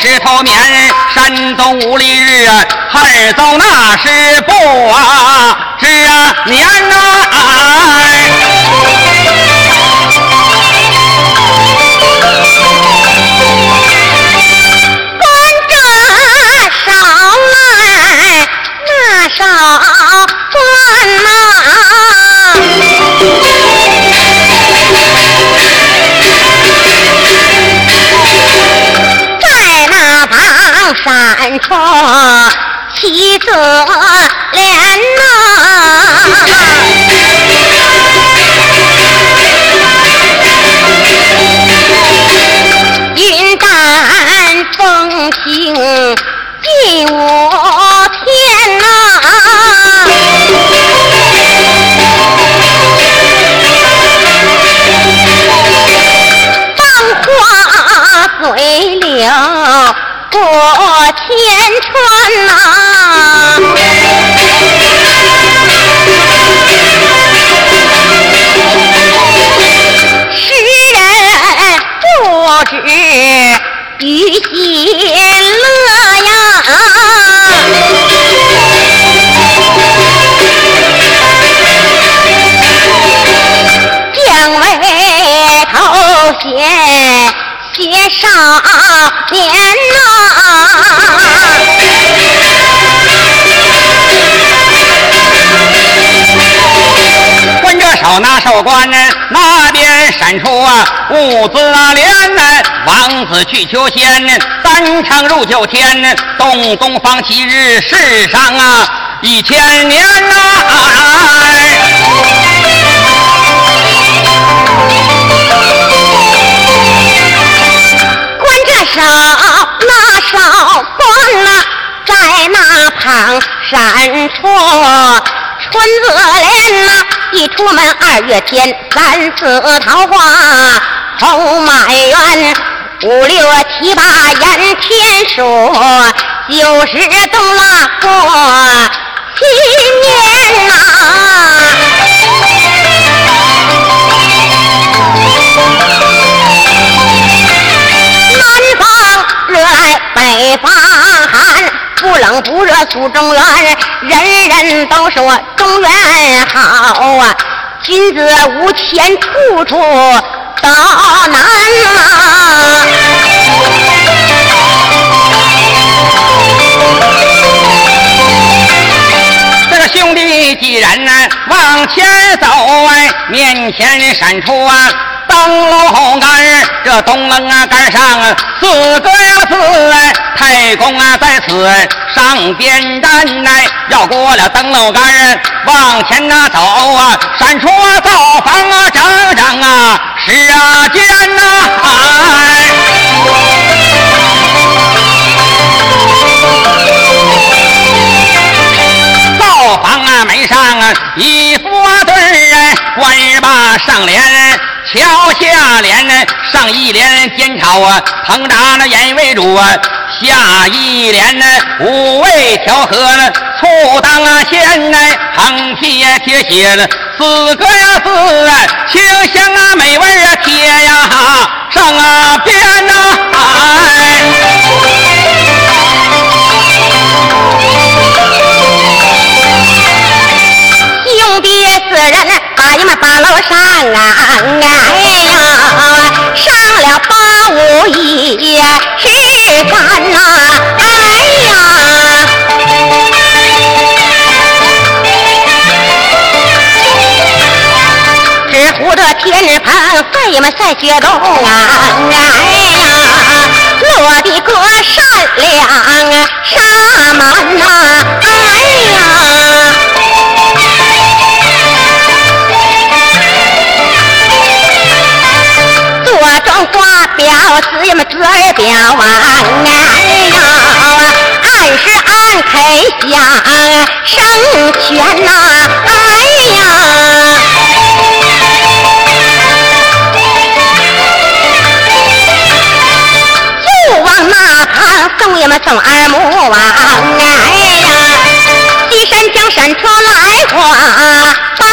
石头面，山东五里日，孩儿走那是不啊是啊年呐。少官山坡七色莲呐，云淡风轻进我天呐！芳华随流过千川呐！世人不知于喜乐呀！将为头衔写少年手拿手关，那边闪出啊五子连，王子去求仙，单程入九天，东东方七日世上啊一千年呐。关这手那手关呐，在那旁闪出春子莲呐，一出门二月天，三四桃花红满园，五六七八延天数，九十冬拉过新年呐。南方热来北方寒，不冷不热苏中原，人人都说中原好啊。君子无钱，处处都难啊。这个兄弟既然呢往前走哎，面前闪出啊。灯笼杆儿，这东棱啊杆上啊四个呀字哎，太公啊在此上边站哎，绕过了灯笼杆儿往前呐走啊，闪出啊灶房啊整整啊十啊间呐灶房啊门上啊一副对儿，官儿吧上联。下联呢上一联煎炒啊，烹炸那盐为主啊；下一联呢五味调和呢，醋当啊鲜呢，横批呀贴写了四个呀字啊，清香啊美味啊贴呀上啊边呐、兄弟四人啊呀嘛把楼上啊，哎呀，我也是干呐、哎呀！只呼着天盘费们晒决洞啊，哎呀！我的个善良啊，沙门呐、啊。做中花表子呀嘛嘴儿表啊，哎呀，按时按开香生全呐，哎呀。就往那旁送呀嘛送二母啊，哎呀，西山江山车来过八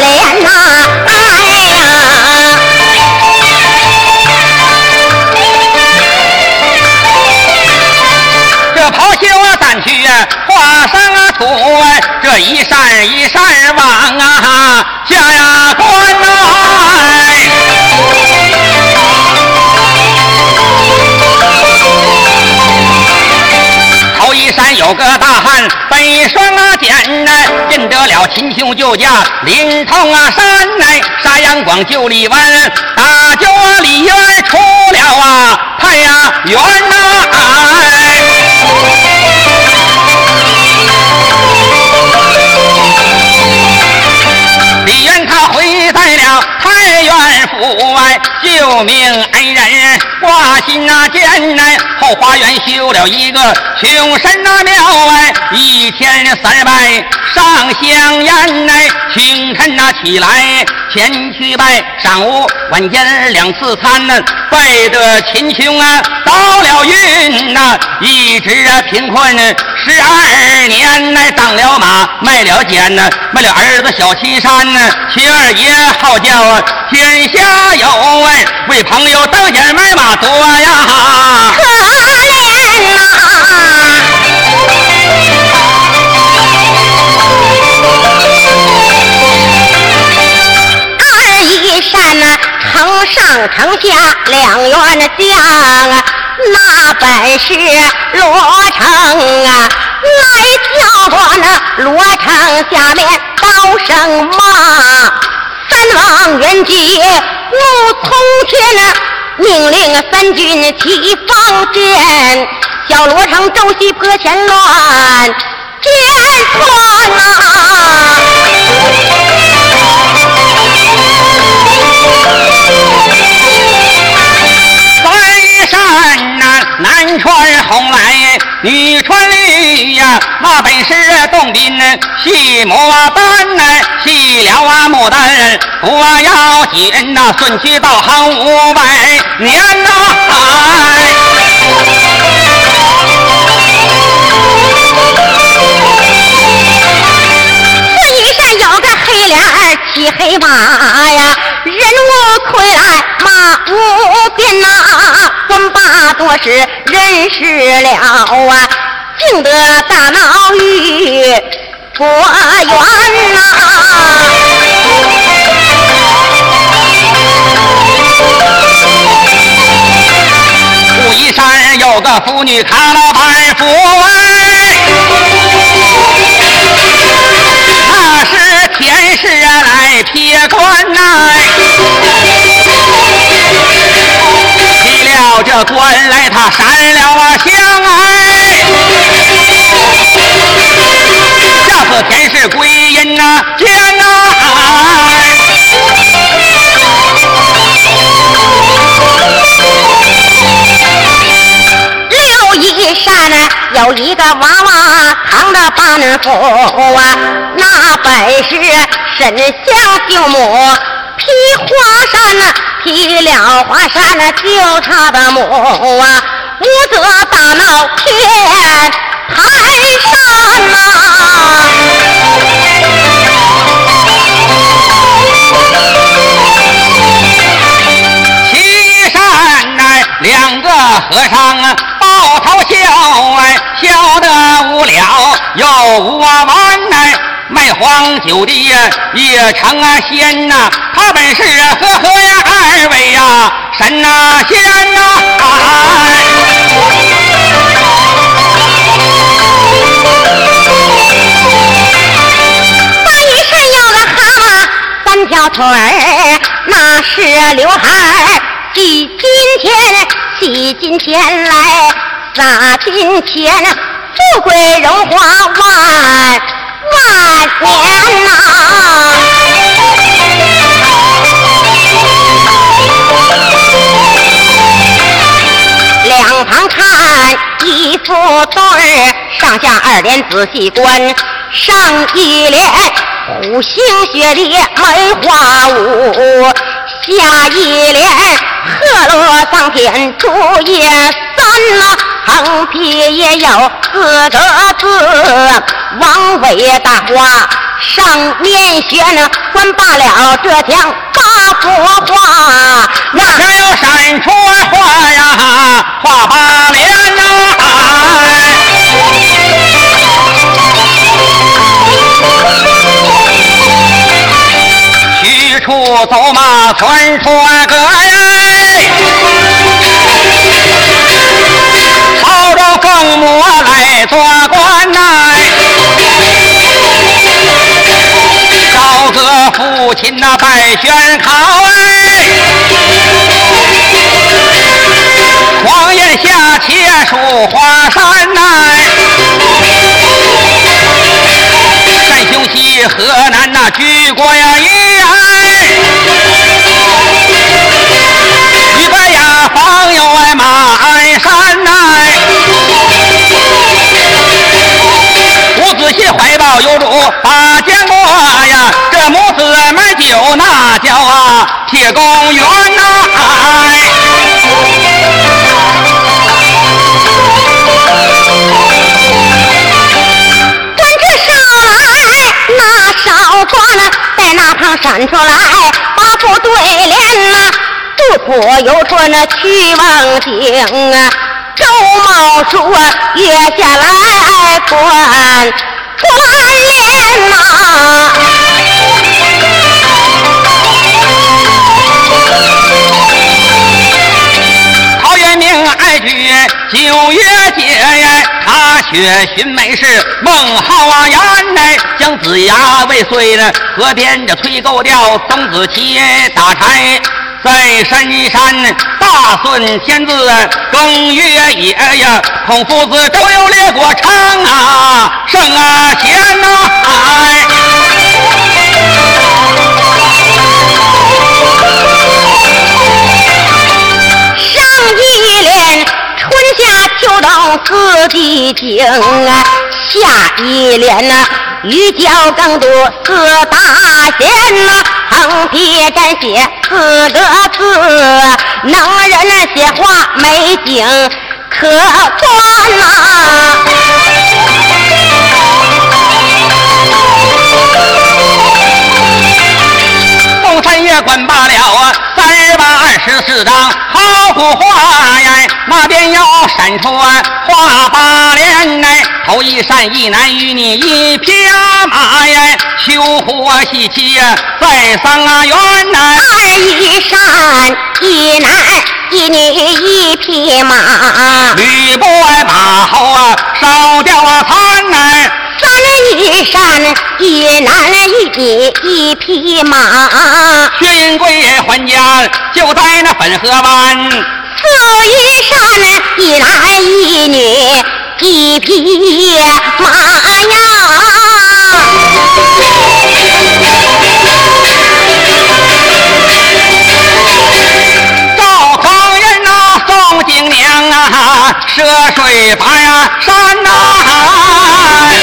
连呐，画上啊图哎这一扇一扇往啊，下呀关来。头一山有个大汉，背双啊剑呐，认得了秦兄就驾临潼啊山来，杀阳光救李湾，大救啊李渊出了啊太阳园呐。外，救命恩人挂心那剑来，后花园修了一个穷神那庙哎，一天三拜上香烟来，清晨那起来前去拜，上午晚间两次餐呢，拜得秦琼啊。到了运呐，一直啊贫困十二年来当了马卖了剑呢，卖了儿子小青山呢，秦二爷好叫天下有哎，为朋友当间买马多呀。可怜呐、二一山呐，城上城下两员将啊，那本是罗城啊，来叫我那罗城下面高声骂。三王元吉怒从天呐，命令三军齐方阵，小罗城周西坡前乱，箭穿呐、三山呐、男穿红来，女穿绿呀，那本是洞宾戏牡丹呐，戏了啊牡丹不要紧呐，顺去道行五百年呐、这一山有个黑脸儿骑黑马呀，人无亏来马无边呐，官把多时人事了啊，幸得大闹玉果园呐、武夷山有个妇女扛了板斧哎，那是前世来撇官呐、提了这官来，他闪了啊香啊，前世归阴呐天呐、六一山呐有一个娃娃扛着板斧啊，那本是沈香救母，劈华山呐，劈了华山呐，救他的母啊，无责大闹天台、两个和尚啊，抱头笑哎，笑得无聊又无完哎。卖黄酒的呀，也成啊仙呐，他本是呵呵呀二位呀，神呐仙呐。那三条腿儿，那是刘海儿系金钱，系金钱来撒金钱，富贵荣华万万年呐、两旁看一副对儿，上下二联仔细观，上一联虎星雪烈梅花舞，下一联鹤落桑田竹叶三呐，横批也有四个字，王伟大花。上面写呢，关罢了这墙八幅画，那这要闪出花呀，花八连呐、走马村出个呀，朝着凤母来做官呐，找个父亲那拜宣考哎，黄檐下且数华山呐。西河南那举国呀一哎，一个呀方有哎马鞍山呐，伍子胥怀抱有主把建国呀，这母子们就那叫啊铁公园呐哎。说呢，在那旁闪出来八副对联呐、啊，祝左右说那去望景啊，周茂说月下来观观联呐。陶渊明爱菊九月节呀。雪寻梅是孟浩然呐，姜子牙未遂呢，河边这吹够调，曾子期打柴在深山，大顺天字更越野呀，孔夫子周游列国昌啊，圣啊贤呐，哎夏秋冬四季经啊，下一联呐，欲教更多四大贤呐，横撇沾写四个字，能人写画美景可观呐。管罢了啊，三十八二十四张好古画呀，那边要闪出画八连哎，头一扇一男一女一匹马呀，秋胡喜气呀在三元呐，二一扇一男一女一匹马，吕布马后啊烧掉了残呐。一山，一男一女一匹马，勋贵还家就在那汾河湾。四一山，一男一女一匹马呀。赵匡胤呐，宋金娘啊，涉水爬山呐。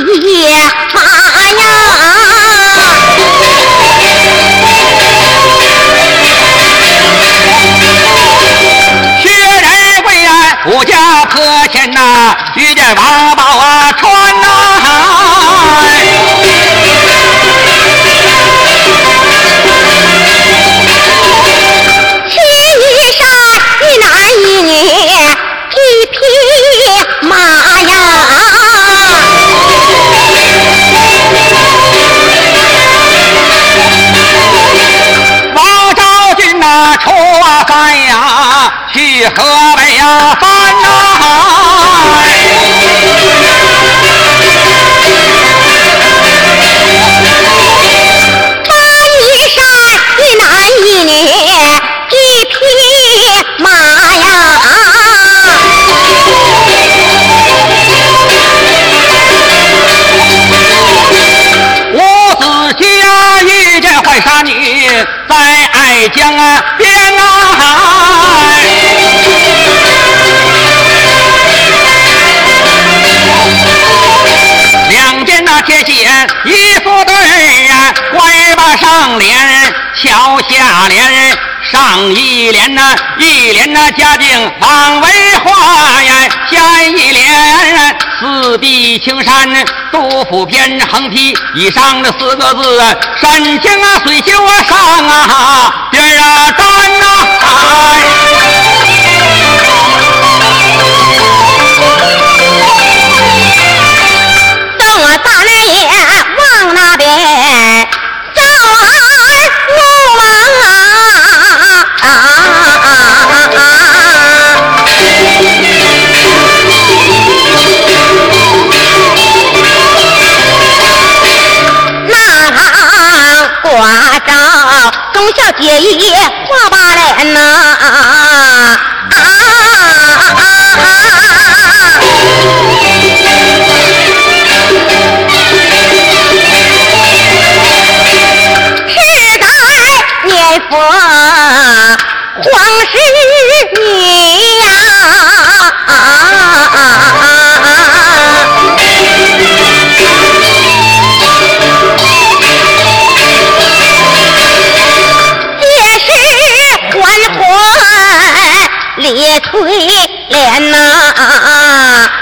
一匹马呀。五家坡前呐，遇见王河北呀。下联，上一联呐，一联呐，家境方为画呀，下一联四壁青山，杜甫篇横批以上这四个字，山青啊，水秀啊，上啊边啊站呐，哎。小姐一画把脸呐、啊世代念佛垂帘哪、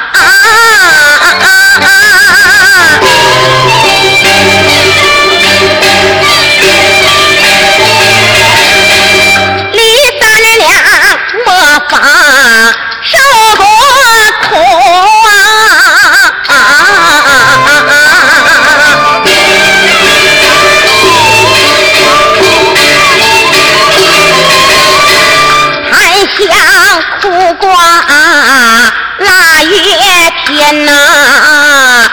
天呐、啊！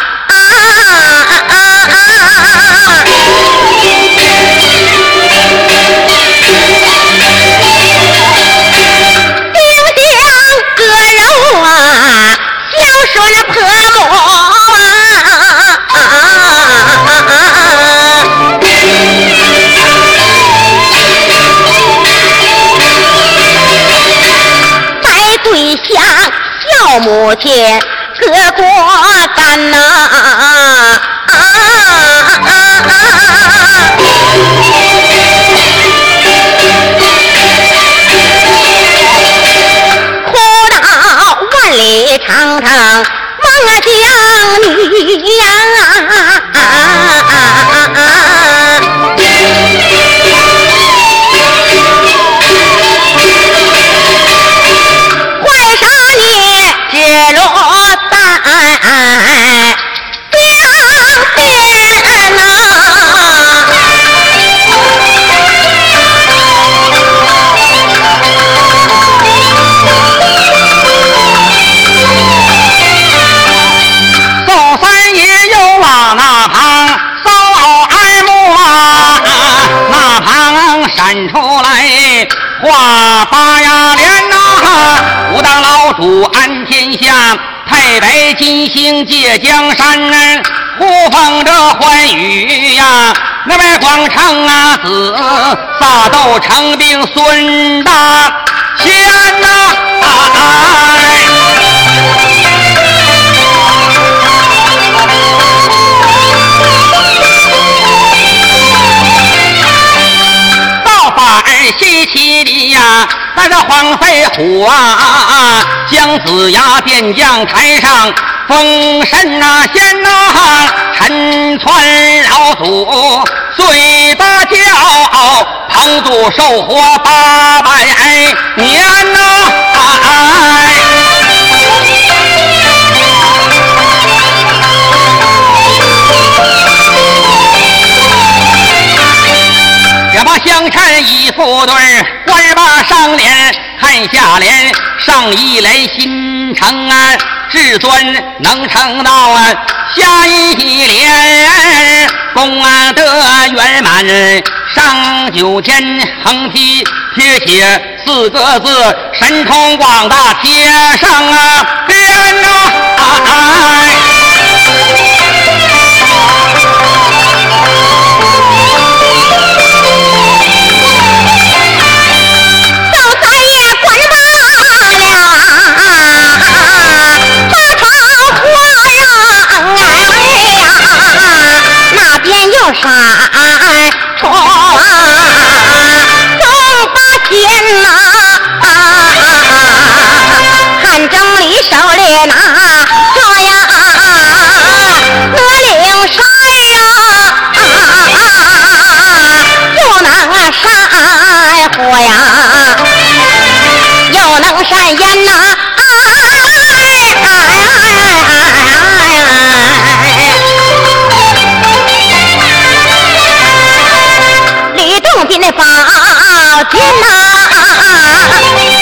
丁香割肉啊，孝顺婆母啊！带对象小母亲割果干呐、哭到万里长城望江女呀、白金星借江山，呼风着欢雨呀，那外广昌啊子撒豆成兵孙大仙呐、造呀，那个黄飞虎啊，姜子牙便将台上封神呐、仙呐、陈川老祖醉大骄傲，彭祖寿活八百年呐、哎。衬一副对儿，官把上联，看下联，上一联心诚啊，至尊能成道啊，下一联公安得圆满，上九天横批贴写四个字，神通广大贴上啊边呐、赵山的宝剑呐，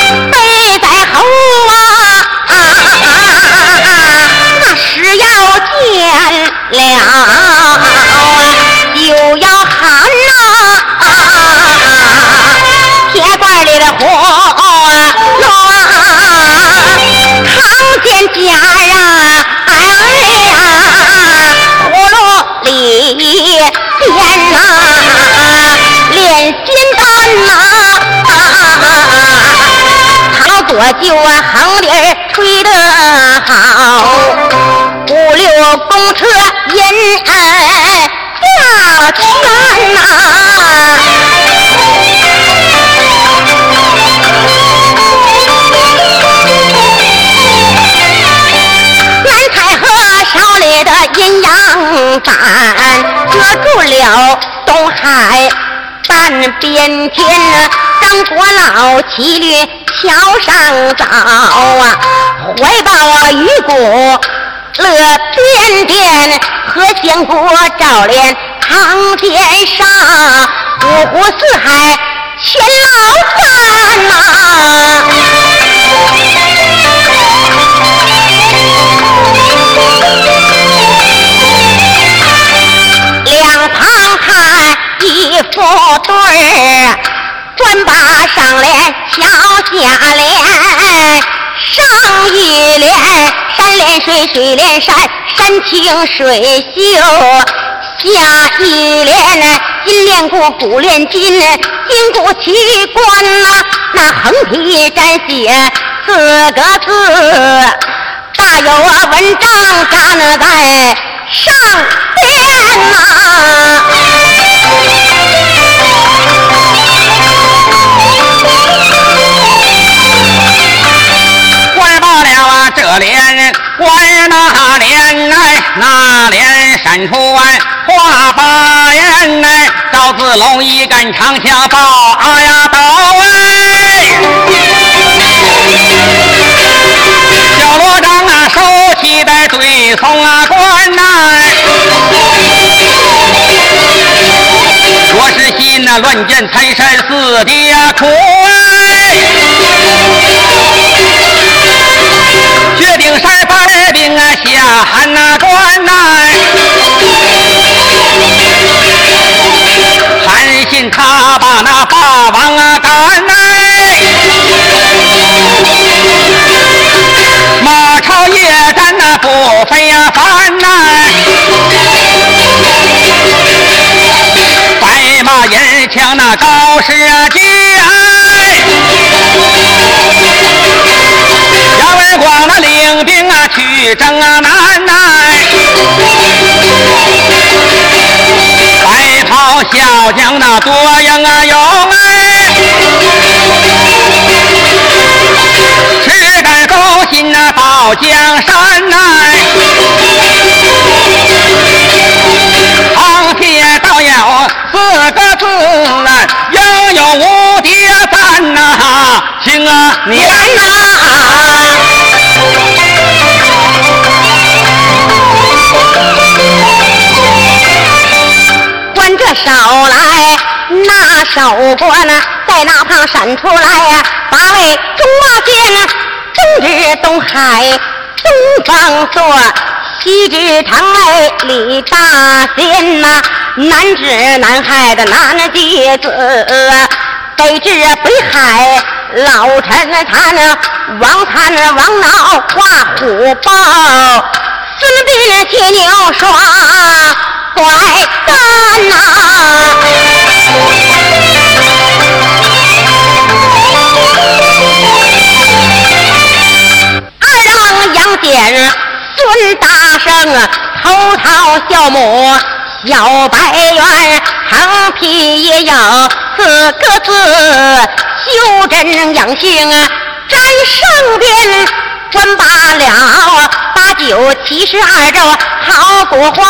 丹呐，操作就啊，横笛吹得好，五六公车引下圈呐，南太河烧烈的阴阳山，遮住了东海。半边天，张国老骑驴桥上走啊，怀抱啊玉鼓乐颠颠，和仙姑照脸堂殿上，五湖四海全老三呐，两旁看。一副对儿，转把上联瞧下联，上一联山连水，水连山，山清水秀；下一联金连鼓，鼓连金，金鼓起关呐，那横批展写四个字，大有文章站在上边呐。怪罢了啊，这连怪那连哎，那连闪出哎话把言哎，赵子龙一杆长枪把呀刀哎，小罗章啊手起的对从啊关呐。我是心那乱箭财山四爹苦哎，决定晒白兵啊下汉那关呐，韩信他把那霸王啊那高士杰，杨文广那领兵啊取征啊南呐，白袍小将那多英啊勇哎，赤胆忠心那保江山呐。唐铁道有四个字啊，有无敌咱呐，请啊年呐！关这手来，那手关呐，在那旁闪出来呀，八位中马剑，中指东海东方坐。西至长安李大仙呐，南至南海的南弟子，北至北海老陈参，王参王闹画虎豹，孙膑骑牛双拐担呐，二郎杨戬。孙大圣啊，头套孝母小白猿，横批也要四个字：修真养性战胜边。转罢了，八九七十二周好古话，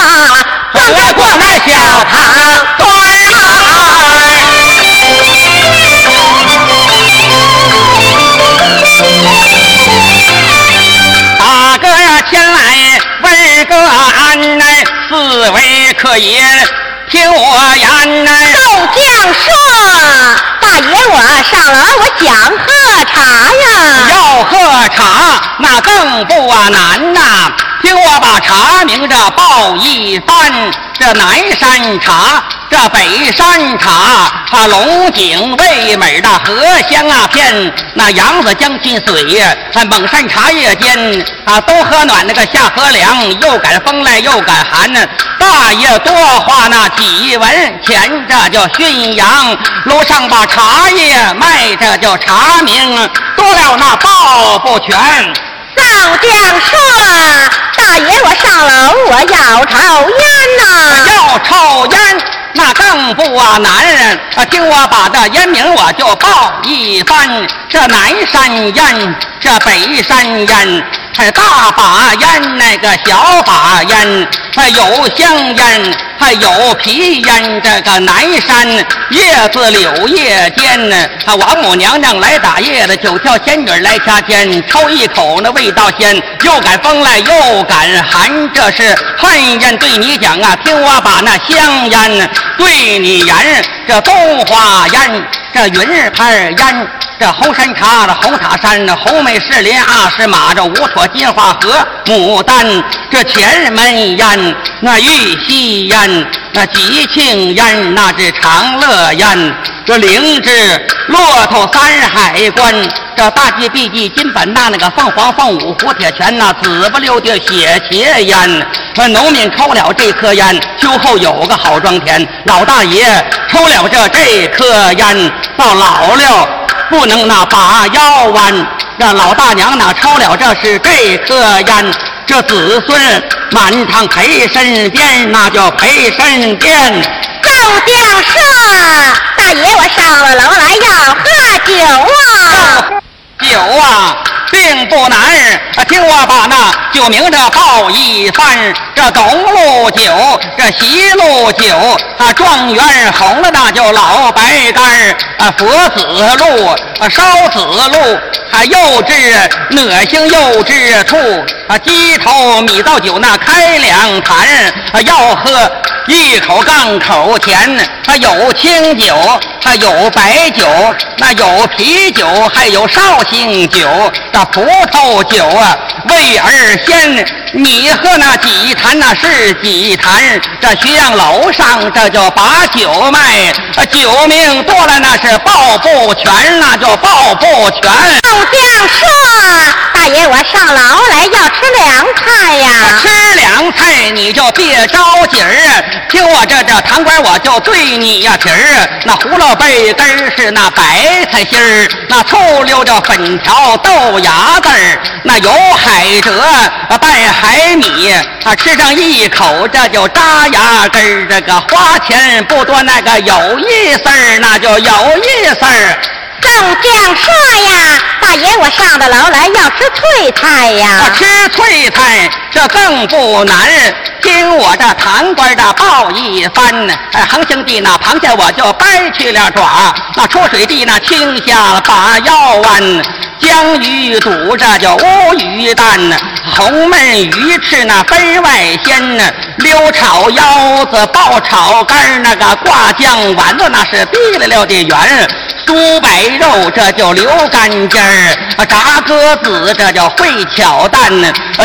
转过过那小堂大哥前来问个安来，四位客爷听我言呐。宋将说。大爷，我上楼，我讲。要喝茶，那更不啊难呐。听我把茶名这报一番，这南山茶。这北山茶，它龙井味美的荷香啊片，那扬子江亲水，它蒙山茶叶间啊，冬喝暖那个夏喝凉，又赶风来又赶寒。大爷多话那几文钱，这叫宣扬。楼上把茶叶卖，这叫茶名，多了那报不全。少将说，大爷我上楼，我要抽烟呐，要抽烟。那更不啊，男人啊，听我把这烟名我就报一番。这南山烟，这北山烟，还大把烟，那个小把烟，还有香烟，还有皮烟。这个南山叶子柳叶尖呢，啊，王母娘娘来打叶子，九条仙女来掐尖，抽一口那味道鲜，又敢风来又敢寒。这是旱烟对你讲啊，听我把那香烟。对你言，这东华烟，这云日牌烟，这猴山茶，这猴塔山，这猴美石林阿诗马，这五朵金花和，牡丹，这前门烟，那玉溪烟，那吉庆烟，那是长乐烟，这灵芝，骆驼三海关，这大吉碧鸡金本大那个凤凰凤舞胡铁拳，那紫不溜的血茄烟，那农民抽了这颗烟，秋后有个好庄田。老大爷抽了这这颗烟，到老了不能那把腰弯。让老大娘那抽了这是这颗烟，这子孙满堂陪身边，那叫陪身边。众将说：“大爷，我上了楼来要喝酒啊，酒啊。”并不难，听我把那酒名这报一番。这东路酒，这西路酒，啊，状元红了那叫老白干啊，佛子路，啊，烧子路，啊又制恶心又制醋，啊，鸡头米造酒那开两坛，啊，要喝一口杠口甜，啊有清酒，啊有白酒，那有啤酒，还有绍兴酒。葡萄酒啊，味儿鲜。你喝那几坛那是几坛？这徐阳楼上这就把酒卖，酒命多了那是报不全，那就报不全。老将说。大爷，我上牢来要吃凉菜呀！吃凉菜你就别着急儿，听我这这堂官我就对你呀皮儿。那胡萝卜根是那白菜心儿，那醋溜着粉条豆芽子儿，那有海蜇拌海米，啊吃上一口这就扎牙根儿。这个花钱不多，那个有意思儿，那就有意思儿。众将说呀，大爷，我上的楼来要吃脆菜呀。吃脆菜这更不难，听我这堂官的报一番。哎，横行地那螃蟹我就掰去了爪，那出水地那青虾把腰弯。江鱼肚这叫乌鱼蛋，红焖鱼翅那分外鲜。溜炒腰子，爆炒肝那个挂酱丸子那是滴溜溜的圆。猪白肉这叫溜干尖儿，炸鸽子这叫会巧蛋，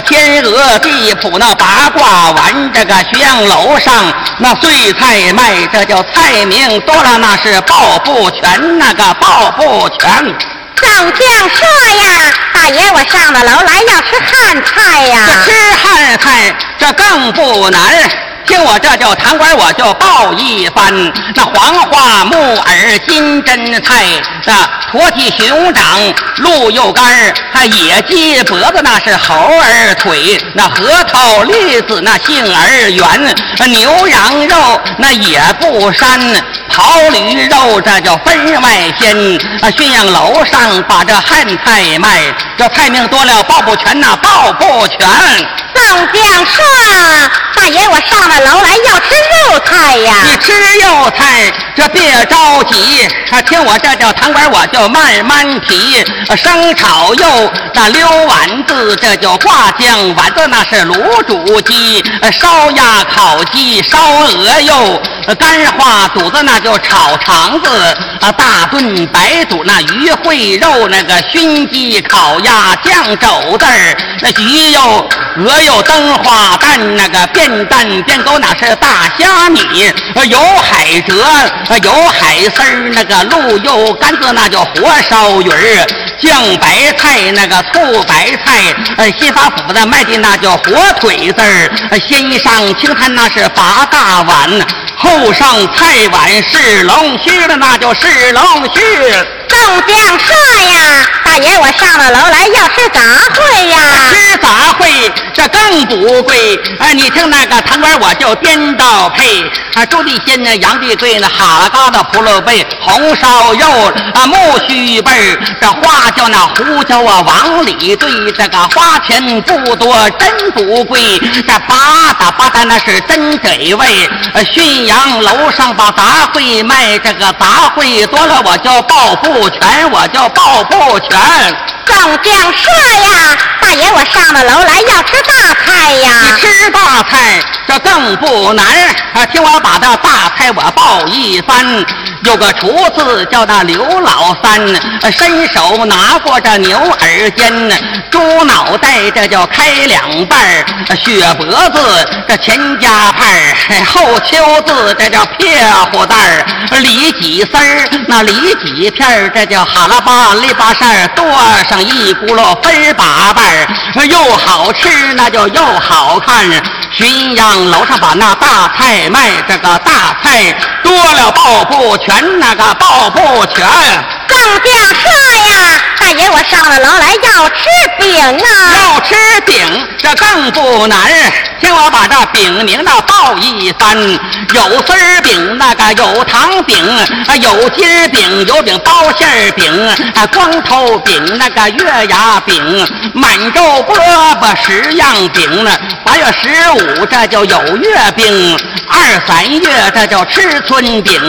天鹅地府那八卦丸，这个学阳楼上那碎菜卖，这叫菜名多了那是报不全，那个报不全。众将说呀，大爷我上了楼来要吃汉菜呀，这吃汉菜这更不难。听我这叫堂官，我就报一番。那黄花木耳金针菜，那驼蹄熊掌鹿肉干还野鸡脖子那是猴儿腿，那核桃栗子那杏儿圆，牛羊肉那也不膻，跑驴肉这叫分外鲜。啊，驯养楼上把这汉菜卖，这菜名多了报不全呐，报不全。宋将说：“大爷，我上了楼来要吃肉菜呀。你吃肉菜，这别着急，听我这叫糖管，我就慢慢提。生炒肉，那溜丸子，这叫挂酱丸子，那是卤煮鸡。烧鸭、烤鸡、烧鹅肉，干花肚子，那就炒肠子。啊，大炖白肚，那鱼烩肉，那个熏鸡、烤鸭、酱肘子那鱼肉、鹅肉。灯花蛋那个变蛋变狗那是大虾米，有海蜇，有海丝，那个鹿肉干子那叫火烧鱼，酱白菜那个醋白菜，呃，新发府的卖的那叫火腿子儿，先上清餐那是八大碗，后上菜碗是龙须的那叫是龙须。宋将说呀，大爷，我上了楼来要吃杂烩呀。吃杂烩这更不贵。哎，你听那个堂官，我就颠倒配。啊，朱地鲜呢，杨地贵呢，哈拉嘎的胡萝卜，红烧肉啊，木须贝这花椒那胡椒啊，往里兑。这个花钱不多，真不贵。这八大八大那是真给味。驯养楼上把杂烩卖，这个杂烩多了我就报不。全我就报不全。众将说呀，大爷我上了楼来要吃大菜呀。你吃大菜这更不难，啊，听我把这大菜我报一番。有个厨子叫那刘老三，伸手拿过这牛耳尖，猪脑袋这叫开两半血脖子这前夹派后秋子这叫撇胡蛋儿，里脊丝儿那里脊片这叫哈拉巴里巴扇儿，剁上一轱辘分八瓣又好吃那就又好看。巡阳楼上把那大菜卖，这个大菜多了报不全，那个报不全。宋将说呀，大爷我上了楼来要吃饼啊，要吃饼这更不难。听我把这饼名那报一番，有丝儿饼，那个有糖饼，啊有筋饼，有饼包馅儿饼，啊光头饼，那个月牙饼，满洲饽饽十样饼呢。八月十五这就有月饼，二三月这叫吃春饼。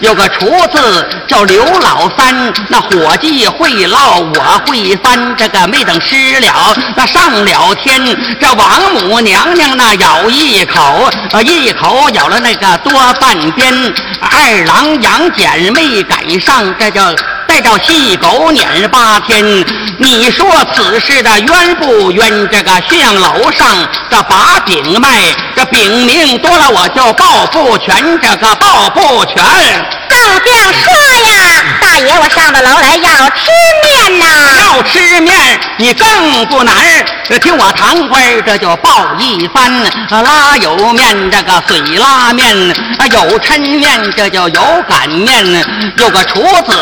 有个厨子叫刘老三，那伙计会烙，我会翻。这个没等吃了，那上了天，这王母娘娘。那咬一口，一口咬了那个多半边。二郎杨戬没赶上，这叫带着细狗撵八天。你说此事的冤不冤？这个巷楼上这把饼卖，这饼名多了我就报不全，这个报不全。宋将说呀，大爷我上了楼来要吃面呐，要吃面你更不难。听我堂官这就报一番。拉油面，这个水拉面；有抻面，这叫有擀面。有个厨子，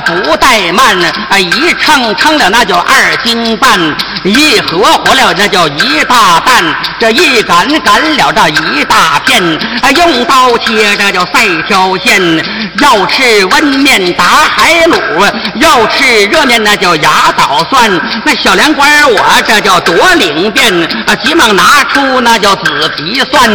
不怠慢，啊一称称了那就二斤半，一合和了那叫一大担，这一擀擀了这一大片。啊用刀切，这叫赛条线。要吃温面打海卤，要吃热面那叫牙捣蒜。那小粮官我这叫多灵便，啊急忙拿出那叫。紫皮蒜，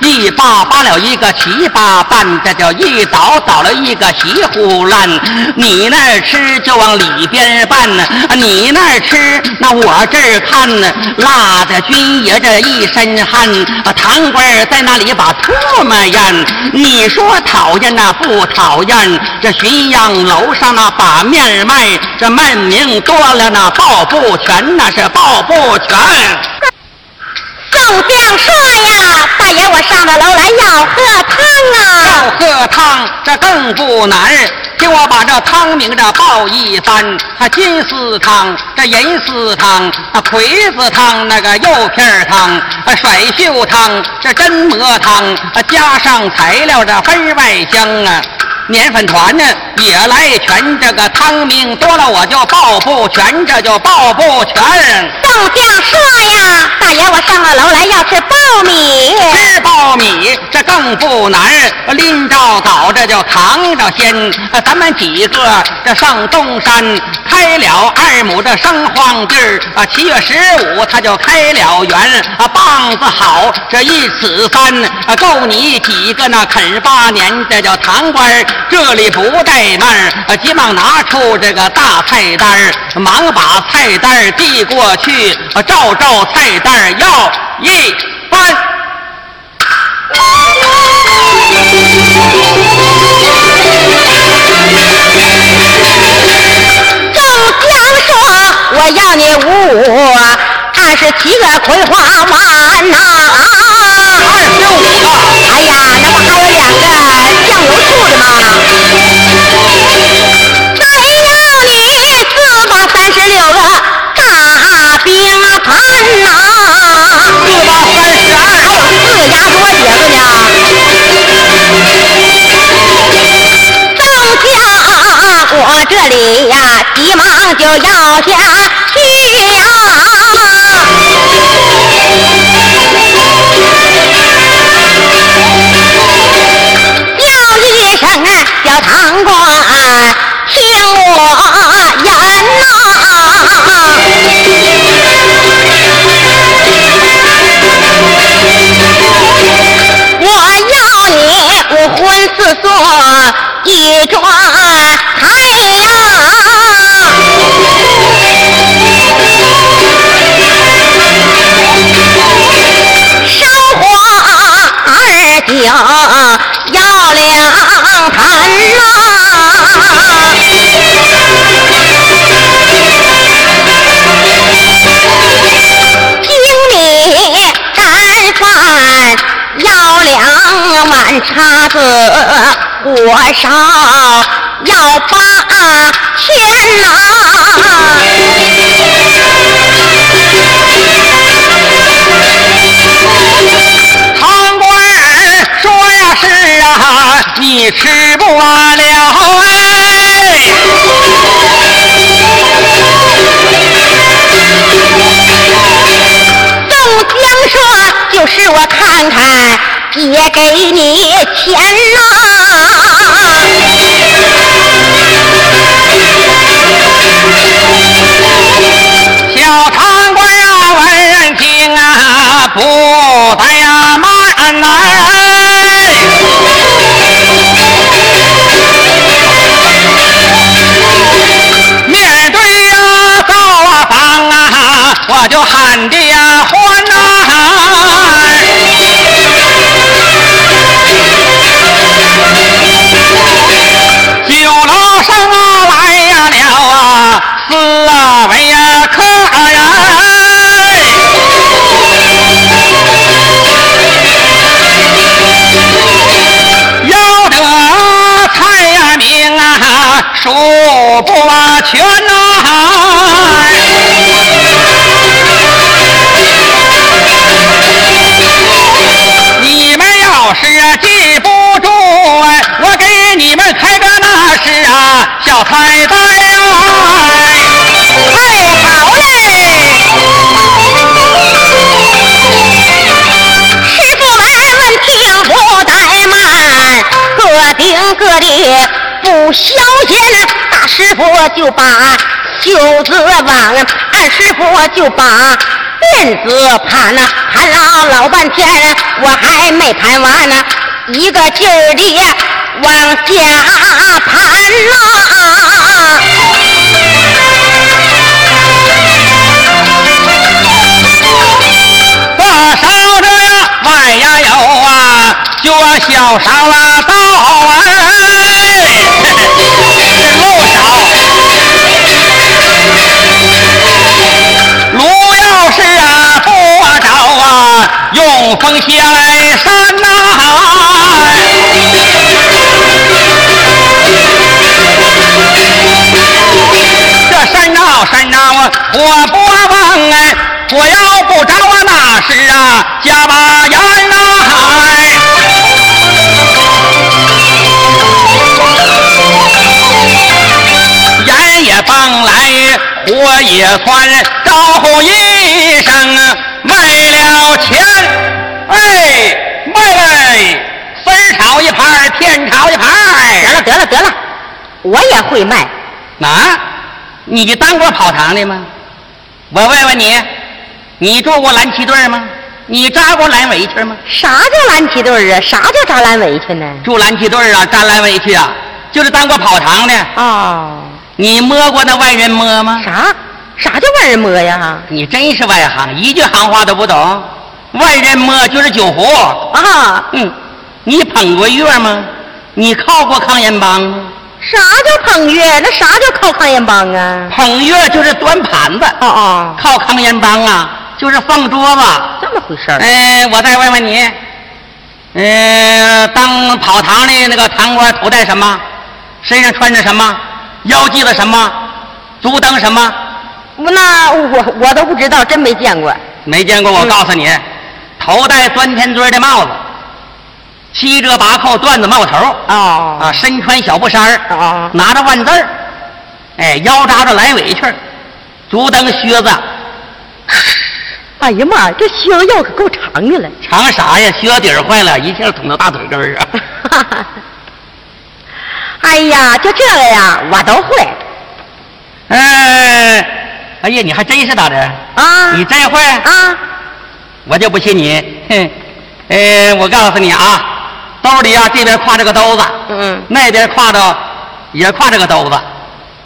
一扒扒了一个七八瓣，这叫一倒倒了一个稀糊烂。你你那儿吃就往里边拌，你那儿吃那我这儿看呢，辣的军爷这一身汗。啊堂官在那里把唾沫咽，你说讨厌那不讨厌？这浔阳楼上那把面卖，这卖名多了那报不全，那是报不全。宋将说呀，大爷，我上了楼来要喝汤啊，要喝汤，这更不难。听我把这汤名这报一番：啊金丝汤，这银丝汤，啊葵子汤，那个肉片汤，啊甩袖汤，这榛蘑汤，啊加上材料这分外香啊。面粉团呢也来全，这个汤名多了我就报不全，这就报不全。宋家说呀，大爷我上了楼来要吃苞米。吃苞米这更不难，拎着镐这就扛着先。咱们几个这上东山开了二亩这生荒地儿啊，七月十五他就开了园啊，棒子好这一尺三啊，够你几个那啃八年，这叫糖官儿这里不怠慢急忙拿出这个大菜单儿忙把菜单儿递过去，啊照照菜单儿要一番。周江说：“我要你五五二十七个葵花丸呐、二十五个，三十二，还有四个鸭脖节子呢。到家我这里呀，急忙就要下去一桌多少要八千呐、堂官儿说呀是啊，你吃不完了哎。宋江说：“就是我看看，也给你钱呐、小唐全呐、你们要是记不住哎，我给你们开个那是啊小菜单呀、太好嘞！师傅们听不怠慢，各顶各的不消闲呐。师傅就把袖子挽，二师傅就把辫子盘呐，盘了老半天，我还没盘完呢，一个劲儿的往下盘呐、多少这呀外呀有啊，就啊小少啊到风下来山呐，这山呐山呐，我不忘哎，我要不着我那是啊家把烟呐，烟也放来火也窜，招呼一声为了钱。哎，卖嘞，粉炒一盘片，炒一盘得。了得了得了，我也会卖。啊，你当过跑堂的吗？我问问你，你做过蓝旗队吗？你扎过蓝围裙吗？啥叫蓝旗队啊？啥叫扎蓝围裙呢？住蓝旗队啊，扎蓝围裙啊，就是当过跑堂的。哦，你摸过那外人摸吗？啥？啥叫万人摸呀？你真是外行，一句行话都不懂。外人摸就是酒壶。啊，嗯，你捧过月吗？你靠过炕沿帮吗？啥叫捧月？那啥叫靠炕沿帮啊？捧月就是端盘子，哦哦，靠炕沿帮啊，就是放桌子。这么回事儿。哎，我再问问你，呃，当跑堂的那个堂官头戴什么？身上穿着什么？腰系的什么？足蹬什么？那我我都不知道，真没见过。没见过，我告诉你，头戴钻天锥的帽子，七折八扣缎子帽头，哦啊，身穿小布衫儿哦拿着万字儿，哎，腰扎着蓝围裙儿，足蹬靴子，哎呀妈，这靴子腰可够长的了。长啥呀？靴子底儿坏了，一下捅到大腿根儿啊！哎呀，就这个呀，我都会哎，哎呀，你还真是咋的？啊。你真会？啊？我就不信你。哼，呃，我告诉你啊，兜里啊这边挎着个兜子，嗯那边挎着也挎着个兜子，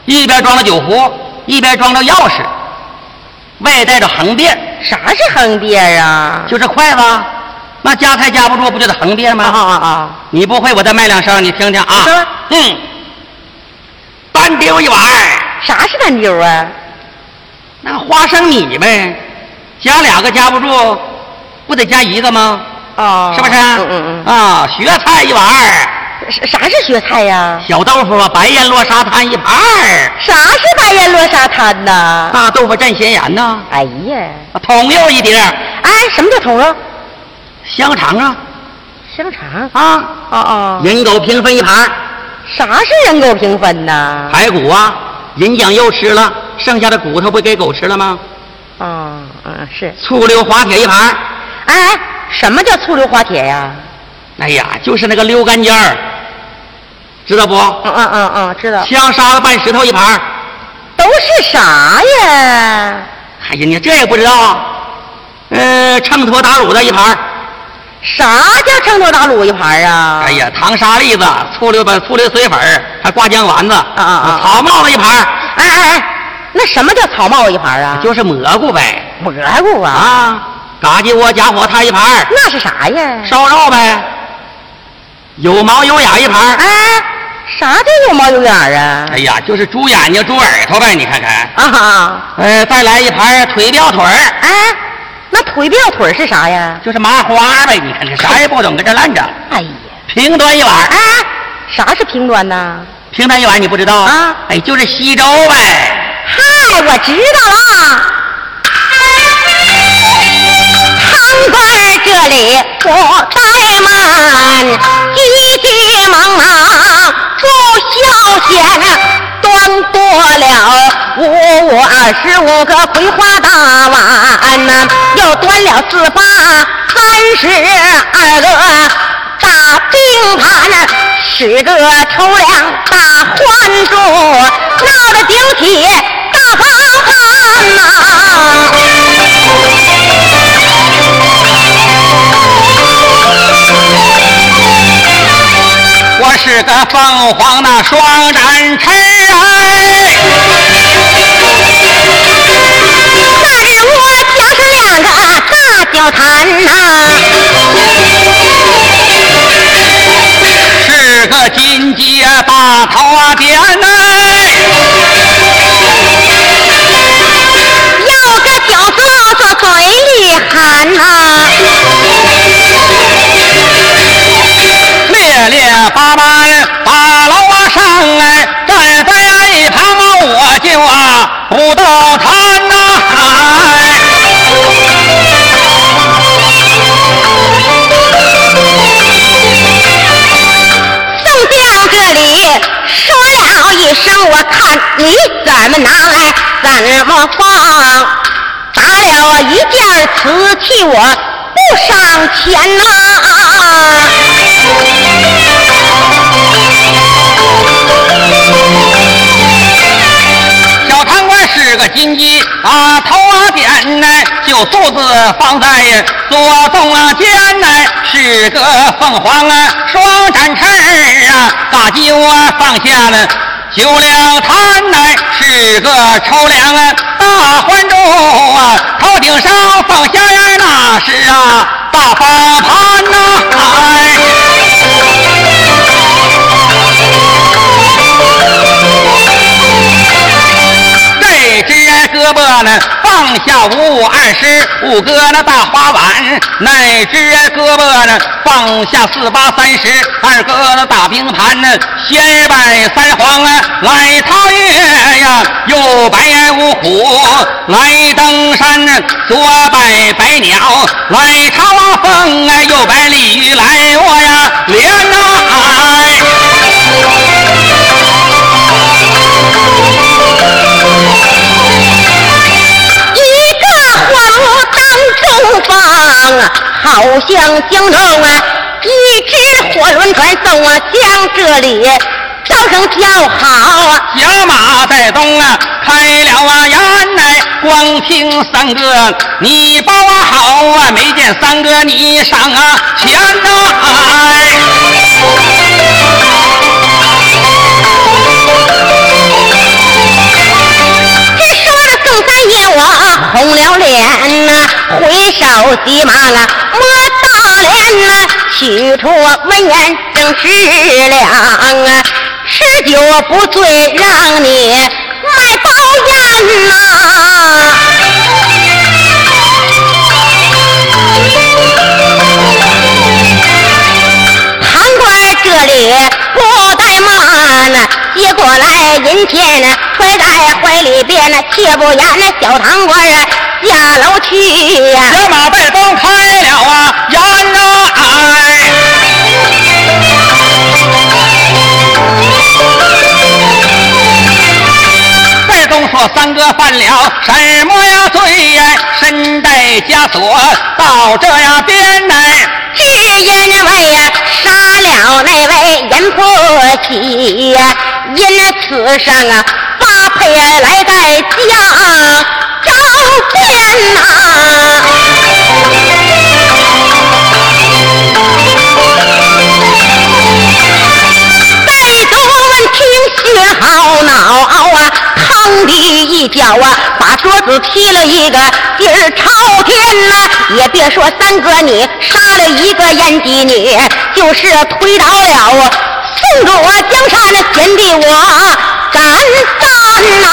一边装着酒壶，一边装着钥匙，外带着横店，啥是横店啊？就是筷子，那夹菜夹不住，不就得横辫啊吗？啊啊啊！你不会，我再卖两声，你听听啊。说嗯，单丢一碗，啥是单丢啊？那花生米呗，夹两个夹不住，不得加一个吗？哦，是不是？嗯嗯啊，雪菜一碗啥啥是雪菜呀？小豆腐啊白燕落沙滩一盘儿，啥是白燕落沙滩呐？大豆腐蘸咸盐呐，哎呀，筒肉一碟儿，哎，什么叫筒肉？香肠啊香肠。啊，哦哦，人狗平分一盘儿，啥是人狗平分呐？排骨啊，人讲又吃了，剩下的骨头不给狗吃了吗？哦，嗯是。醋溜滑铁一盘儿，哎哎，什么叫醋溜滑铁呀？哎呀，就是那个溜干尖儿，知道不？嗯嗯嗯嗯，知道。香沙子拌石头一盘儿，都是啥呀？哎呀，你这也不知道？呃，秤砣打卤的一盘儿。啥叫秤砣打卤一盘啊？哎，呀，糖沙栗子、醋溜把醋溜水粉儿还挂浆丸子，啊啊啊草帽子一盘儿，哎哎哎，那什么叫草帽一盘啊？就是蘑菇呗。蘑菇啊？啊，嘎叽窝夹火炭一盘儿，那是啥呀？烧肉呗。有毛有眼一盘儿，哎，啥叫有毛有眼啊？哎呀，就是猪眼睛、猪耳朵呗，你看看。啊哈，呃，再来一盘儿腿吊腿儿，哎，那腿吊腿是啥呀？就是麻花呗。你看这啥也不懂，搁这烂着。哎呀，平端一碗儿，哎，啥是平端呢？平端一碗你不知道啊哎，就是稀粥呗。嗨，我知道了。堂官这里不怠慢，急急忙忙不消闲，端多了五五二十五个葵花大碗呐，又端了四八三十二个大冰盘，十个抽粮大欢桌，闹得顶起大方盘呐、是个凤凰那双展翅哎，那日我加上两个大脚坛呐、是个金鸡把头点哎，要个脚嘬嘬嘴里含呐、瓷器，我不上前呐。小贪官是个金鸡把，头啊点呢，就肚子放在左中间呢，是个凤凰啊，双展翅啊，大鸡窝放下了。九两坛呢是个抽粮啊，环中啊，头顶上放香烟呐是啊，大发盘呐、哎。胳膊呢，放下五五二十五个那大花碗；那只胳膊呢，放下四八三十二个那大冰盘呢。先拜三皇啊，来桃月呀；右拜五虎，来登山；左拜百鸟，来朝凤啊；右拜鲤鱼，来我呀连呐、走向江中啊，一只火轮船送啊，将这里叫声叫好啊。小马在东啊，开了啊眼来，光听三哥你包啊好啊，没见三哥你上啊前呐、这说着宋三爷我红了脸呐、回手急忙啊摸大脸呐、取出文言正十两啊，吃酒不醉让你卖包烟呐、堂官这里不怠慢呐，接过来银钱呢，揣在怀里边呢，切不言那小堂官啊下楼去呀、小马在东开了啊烟呐、哎。在东说三哥犯了什么呀罪呀？身带枷锁到这呀边来。只因为呀杀了那位阎婆惜呀，因此上啊发配来在家招见呐、脚啊，把桌子踢了一个底朝天呐、也别说三哥你杀了一个燕姬女，就是推倒了宋主江山贤弟我敢担呐、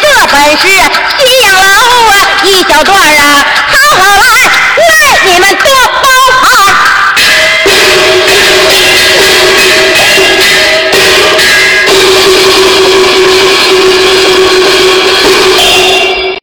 这本是西洋楼啊一小段啊好好来